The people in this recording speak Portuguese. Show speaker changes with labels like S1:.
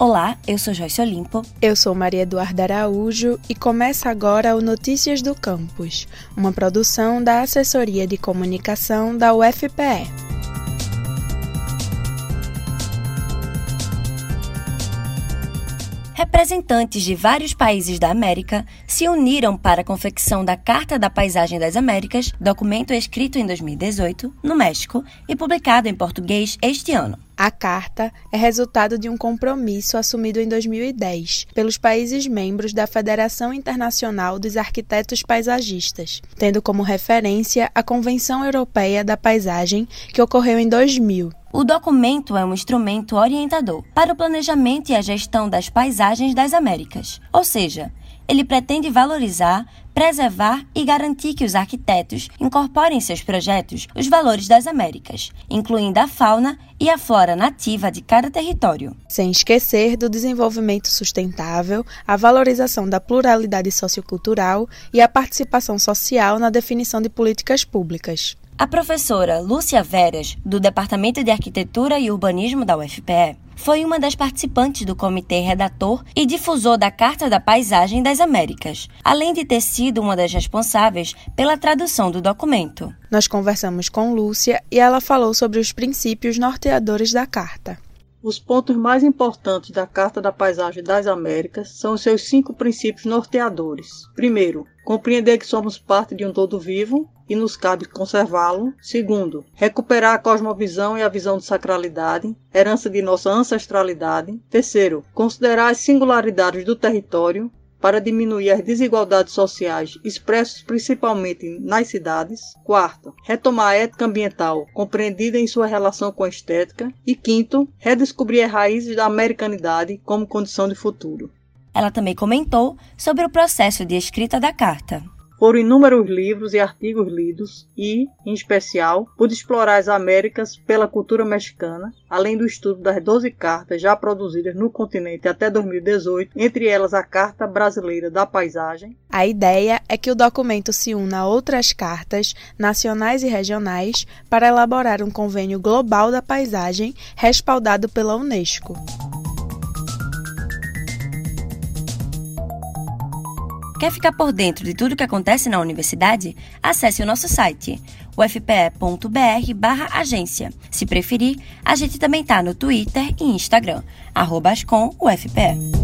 S1: Olá, eu sou Joyce Olimpo.
S2: Eu sou Maria Eduarda Araújo e começa agora o Notícias do Campus, uma produção da Assessoria de Comunicação da UFPE.
S1: representantes de vários países da América se uniram para a confecção da Carta da Paisagem das Américas, documento escrito em 2018, no México e publicado em português este ano.
S2: A carta é resultado de um compromisso assumido em 2010 pelos países membros da Federação Internacional dos Arquitetos Paisagistas, tendo como referência a Convenção Europeia da Paisagem, que ocorreu em 2000.
S1: O documento é um instrumento orientador para o planejamento e a gestão das paisagens das Américas, ou seja, ele pretende valorizar, preservar e garantir que os arquitetos incorporem em seus projetos os valores das Américas, incluindo a fauna e a flora nativa de cada território.
S2: Sem esquecer do desenvolvimento sustentável, a valorização da pluralidade sociocultural e a participação social na definição de políticas públicas.
S1: A professora Lúcia Veras, do Departamento de Arquitetura e Urbanismo da UFPE, foi uma das participantes do comitê redator e difusor da Carta da Paisagem das Américas, além de ter sido uma das responsáveis pela tradução do documento.
S2: Nós conversamos com Lúcia e ela falou sobre os princípios norteadores da carta.
S3: Os pontos mais importantes da Carta da Paisagem das Américas são os seus cinco princípios norteadores. Primeiro, compreender que somos parte de um todo vivo e nos cabe conservá-lo. Segundo, recuperar a cosmovisão e a visão de sacralidade, herança de nossa ancestralidade. Terceiro, considerar as singularidades do território para diminuir as desigualdades sociais expressas principalmente nas cidades. Quarto, retomar a ética ambiental compreendida em sua relação com a estética. E quinto, redescobrir as raízes da americanidade como condição de futuro.
S1: Ela também comentou sobre o processo de escrita da carta.
S3: Foram inúmeros livros e artigos lidos e, em especial, pude explorar as Américas pela cultura mexicana, além do estudo das 12 cartas já produzidas no continente até 2018, entre elas a Carta Brasileira da Paisagem.
S2: A ideia é que o documento se una a outras cartas, nacionais e regionais, para elaborar um convênio global da paisagem respaldado pela Unesco.
S1: Quer ficar por dentro de tudo que acontece na universidade? Acesse o nosso site ufpe.br/agência. Se preferir, a gente também está no Twitter e Instagram, arroba UFPE.